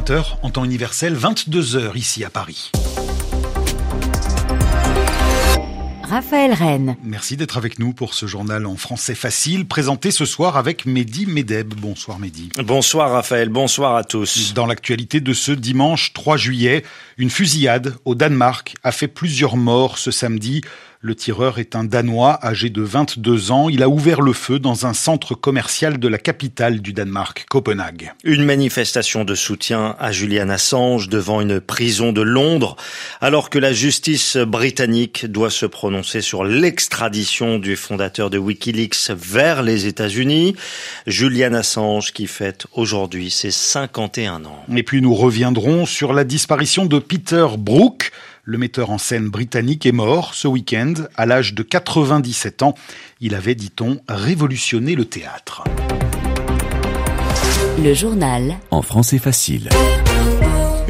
20h en temps universel, 22h ici à Paris. Raphaël Rennes. Merci d'être avec nous pour ce journal en français facile, présenté ce soir avec Mehdi Medeb. Bonsoir Mehdi. Bonsoir Raphaël, bonsoir à tous. Dans l'actualité de ce dimanche 3 juillet, une fusillade au Danemark a fait plusieurs morts ce samedi. Le tireur est un Danois âgé de 22 ans. Il a ouvert le feu dans un centre commercial de la capitale du Danemark, Copenhague. Une manifestation de soutien à Julian Assange devant une prison de Londres, alors que la justice britannique doit se prononcer sur l'extradition du fondateur de Wikileaks vers les États-Unis. Julian Assange qui fête aujourd'hui ses 51 ans. Et puis nous reviendrons sur la disparition de Peter Brook. Le metteur en scène britannique est mort ce week-end à l'âge de 97 ans. Il avait, dit-on, révolutionné le théâtre. Le journal en français facile.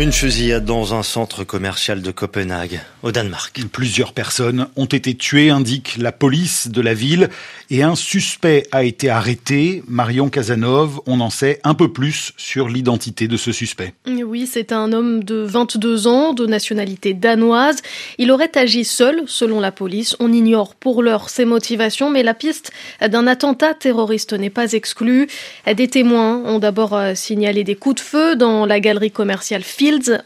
Une fusillade dans un centre commercial de Copenhague, au Danemark. Plusieurs personnes ont été tuées, indique la police de la ville, et un suspect a été arrêté. Marion Casanov, on en sait un peu plus sur l'identité de ce suspect. Oui, c'est un homme de 22 ans, de nationalité danoise. Il aurait agi seul, selon la police. On ignore pour l'heure ses motivations, mais la piste d'un attentat terroriste n'est pas exclue. Des témoins ont d'abord signalé des coups de feu dans la galerie commerciale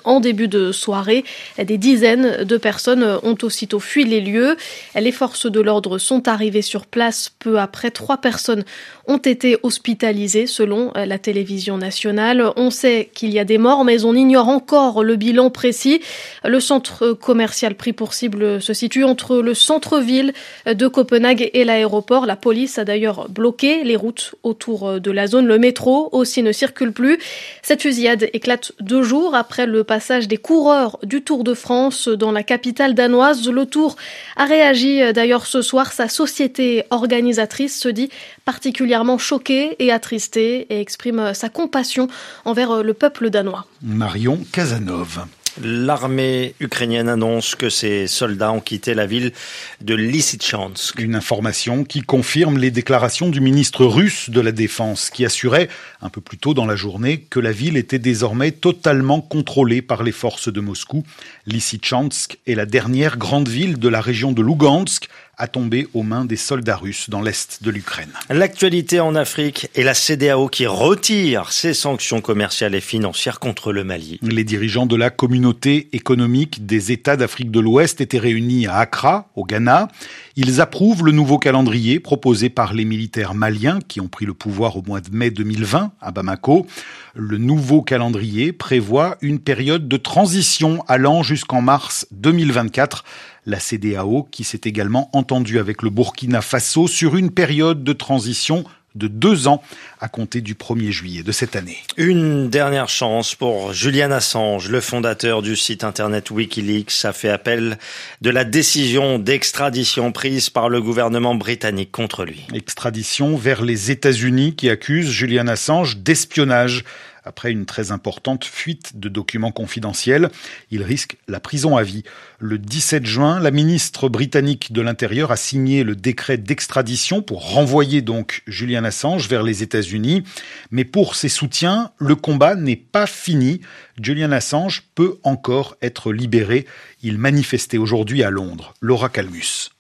en début de soirée. Des dizaines de personnes ont aussitôt fui les lieux. Les forces de l'ordre sont arrivées sur place peu après. Trois personnes ont été hospitalisées selon la télévision nationale. On sait qu'il y a des morts, mais on ignore encore le bilan précis. Le centre commercial pris pour cible se situe entre le centre-ville de Copenhague et l'aéroport. La police a d'ailleurs bloqué les routes autour de la zone. Le métro aussi ne circule plus. Cette fusillade éclate deux jours après le passage des coureurs du Tour de France dans la capitale danoise. Le Tour a réagi d'ailleurs ce soir. Sa société organisatrice se dit particulièrement choquée et attristée et exprime sa compassion envers le peuple danois. Marion Casanov. L'armée ukrainienne annonce que ses soldats ont quitté la ville de Lysychansk. Une information qui confirme les déclarations du ministre russe de la Défense qui assurait un peu plus tôt dans la journée que la ville était désormais totalement contrôlée par les forces de Moscou. Lysychansk est la dernière grande ville de la région de Lugansk à tomber aux mains des soldats russes dans l'est de l'Ukraine. L'actualité en Afrique est la CDAO qui retire ses sanctions commerciales et financières contre le Mali. Les dirigeants de la communauté économique des États d'Afrique de l'Ouest étaient réunis à Accra, au Ghana. Ils approuvent le nouveau calendrier proposé par les militaires maliens qui ont pris le pouvoir au mois de mai 2020 à Bamako. Le nouveau calendrier prévoit une période de transition allant jusqu'en mars 2024 la CDAO qui s'est également entendue avec le Burkina Faso sur une période de transition de deux ans à compter du 1er juillet de cette année. Une dernière chance pour Julian Assange, le fondateur du site internet Wikileaks, a fait appel de la décision d'extradition prise par le gouvernement britannique contre lui. Extradition vers les États-Unis qui accuse Julian Assange d'espionnage après une très importante fuite de documents confidentiels. Il risque la prison à vie. Le 17 juin, la ministre britannique de l'Intérieur a signé le décret d'extradition pour renvoyer donc Julian Assange vers les États-Unis. Mais pour ses soutiens, le combat n'est pas fini. Julian Assange peut encore être libéré. Il manifestait aujourd'hui à Londres. Laura Calmus.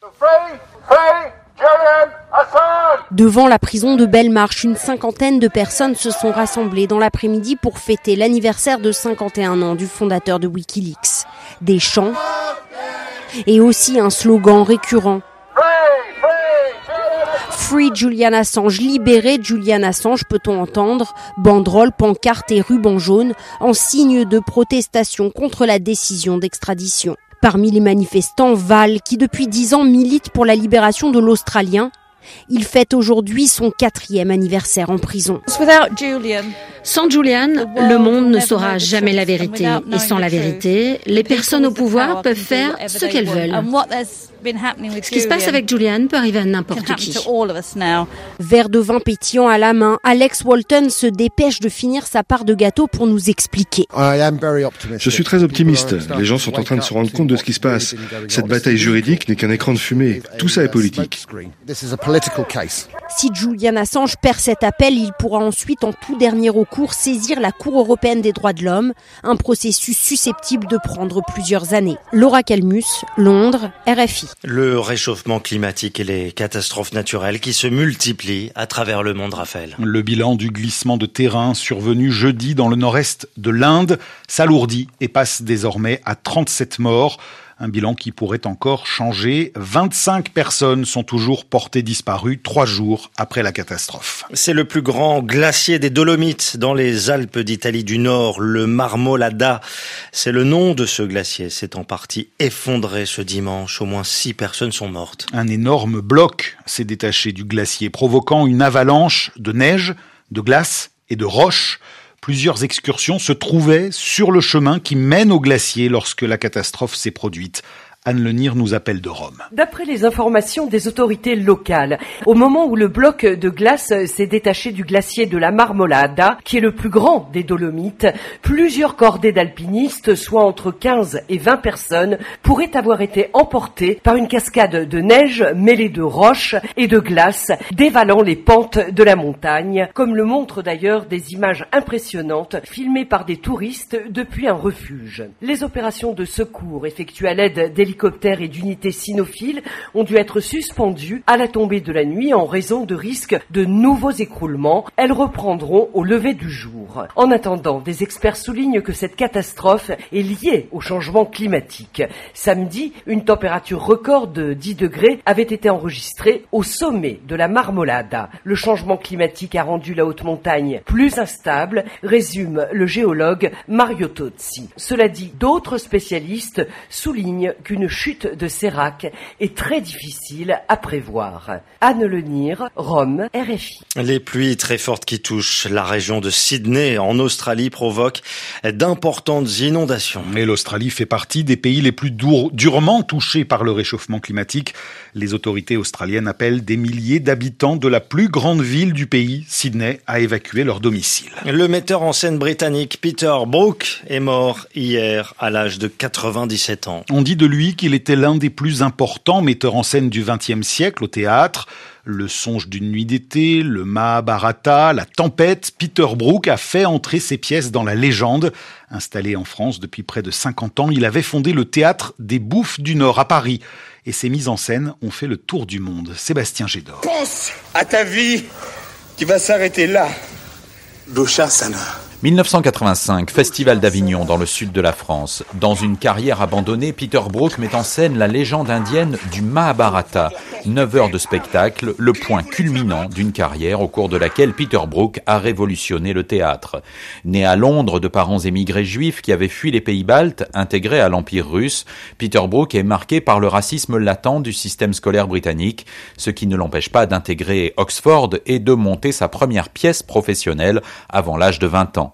Devant la prison de Belmarsh, une cinquantaine de personnes se sont rassemblées dans l'après-midi pour fêter l'anniversaire de 51 ans du fondateur de Wikileaks. Des chants et aussi un slogan récurrent. Free Julian Assange, libéré Julian Assange, peut-on entendre, banderoles, pancartes et rubans jaunes en signe de protestation contre la décision d'extradition. Parmi les manifestants, Val, qui depuis dix ans milite pour la libération de l'Australien, il fête aujourd'hui son quatrième anniversaire en prison. Sans Julian, le monde ne saura jamais la vérité. Et sans la vérité, les personnes au pouvoir peuvent faire ce qu'elles veulent. Ce qui se passe avec Julian peut arriver à n'importe qui. Verre de vin pétillant à la main, Alex Walton se dépêche de finir sa part de gâteau pour nous expliquer. Je suis très optimiste. Les gens sont en train de se rendre compte de ce qui se passe. Cette bataille juridique n'est qu'un écran de fumée. Tout ça est politique. Si Julian Assange perd cet appel, il pourra ensuite en tout dernier recours recours saisir la Cour européenne des droits de l'homme, un processus susceptible de prendre plusieurs années. Laura Calmus, Londres, RFI. Le réchauffement climatique et les catastrophes naturelles qui se multiplient à travers le monde, Raphaël. Le bilan du glissement de terrain survenu jeudi dans le nord-est de l'Inde s'alourdit et passe désormais à 37 morts. Un bilan qui pourrait encore changer. 25 personnes sont toujours portées disparues trois jours après la catastrophe. C'est le plus grand glacier des Dolomites dans les Alpes d'Italie du Nord, le Marmolada. C'est le nom de ce glacier. C'est en partie effondré ce dimanche. Au moins six personnes sont mortes. Un énorme bloc s'est détaché du glacier, provoquant une avalanche de neige, de glace et de roches. Plusieurs excursions se trouvaient sur le chemin qui mène au glacier lorsque la catastrophe s'est produite. Anne Lenir nous appelle de Rome. D'après les informations des autorités locales, au moment où le bloc de glace s'est détaché du glacier de la Marmolada, qui est le plus grand des Dolomites, plusieurs cordées d'alpinistes, soit entre 15 et 20 personnes, pourraient avoir été emportées par une cascade de neige mêlée de roches et de glace, dévalant les pentes de la montagne, comme le montrent d'ailleurs des images impressionnantes filmées par des touristes depuis un refuge. Les opérations de secours effectuées à l'aide d'hélicoptères hélicoptères et d'unités cynophiles ont dû être suspendues à la tombée de la nuit en raison de risques de nouveaux écroulements. Elles reprendront au lever du jour. En attendant, des experts soulignent que cette catastrophe est liée au changement climatique. Samedi, une température record de 10 degrés avait été enregistrée au sommet de la Marmolada. Le changement climatique a rendu la haute montagne plus instable, résume le géologue Mario Tozzi. Cela dit, d'autres spécialistes soulignent qu'une chute de Sérac est très difficile à prévoir. Anne Lenir, Rome, RFI. Les pluies très fortes qui touchent la région de Sydney en Australie provoquent d'importantes inondations. Et l'Australie fait partie des pays les plus durement touchés par le réchauffement climatique. Les autorités australiennes appellent des milliers d'habitants de la plus grande ville du pays, Sydney, à évacuer leur domicile. Le metteur en scène britannique Peter Brook est mort hier à l'âge de 97 ans. On dit de lui qu'il était l'un des plus importants metteurs en scène du XXe siècle au théâtre. Le songe d'une nuit d'été, le Mahabharata, la tempête, Peter Brook a fait entrer ses pièces dans la légende. Installé en France depuis près de 50 ans, il avait fondé le théâtre des Bouffes du Nord à Paris. Et ses mises en scène ont fait le tour du monde. Sébastien Gédor. Pense à ta vie qui va s'arrêter là. Sana. 1985, Festival d'Avignon dans le sud de la France. Dans une carrière abandonnée, Peter Brook met en scène la légende indienne du Mahabharata. 9 heures de spectacle, le point culminant d'une carrière au cours de laquelle Peter Brook a révolutionné le théâtre. Né à Londres de parents émigrés juifs qui avaient fui les pays baltes, intégrés à l'Empire russe, Peter Brook est marqué par le racisme latent du système scolaire britannique, ce qui ne l'empêche pas d'intégrer Oxford et de monter sa première pièce professionnelle avant l'âge de 20 ans.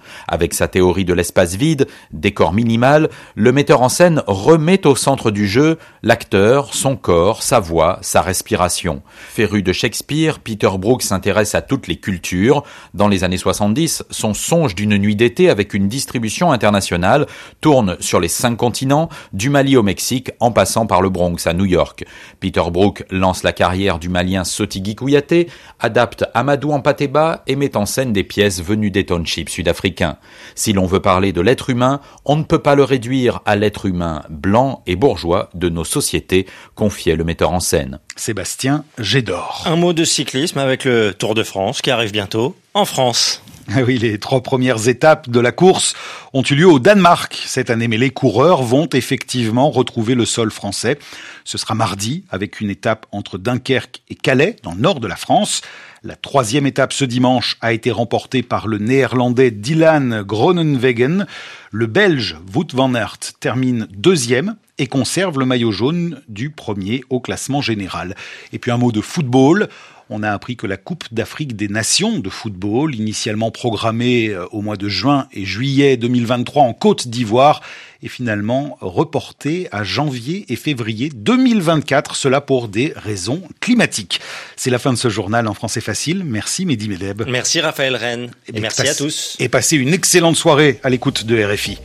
Avec sa théorie de l'espace vide, décor minimal, le metteur en scène remet au centre du jeu l'acteur, son corps, sa voix, sa respiration. Féru de Shakespeare, Peter Brook s'intéresse à toutes les cultures. Dans les années 70, son songe d'une nuit d'été avec une distribution internationale tourne sur les cinq continents, du Mali au Mexique en passant par le Bronx à New York. Peter Brook lance la carrière du malien Sotigui Kouyaté, adapte Amadou Ampateba et met en scène des pièces venues des townships sud-africains. Si l'on veut parler de l'être humain, on ne peut pas le réduire à l'être humain blanc et bourgeois de nos sociétés, confiait le metteur en scène. Sébastien Gédor. Un mot de cyclisme avec le Tour de France qui arrive bientôt en France. Ah oui, les trois premières étapes de la course ont eu lieu au Danemark cette année, mais les coureurs vont effectivement retrouver le sol français. Ce sera mardi avec une étape entre Dunkerque et Calais, dans le nord de la France. La troisième étape ce dimanche a été remportée par le néerlandais Dylan Groenewegen. Le belge Wout van Aert termine deuxième et conserve le maillot jaune du premier au classement général. Et puis un mot de football. On a appris que la Coupe d'Afrique des Nations de football, initialement programmée euh, au mois de juin et juillet 2023 en Côte d'Ivoire, est finalement reportée à janvier et février 2024, cela pour des raisons climatiques. C'est la fin de ce journal en français facile. Merci Mehdi Medeb. Merci Raphaël Rennes. Et, merci à tous. Et passez une excellente soirée à l'écoute de RFI.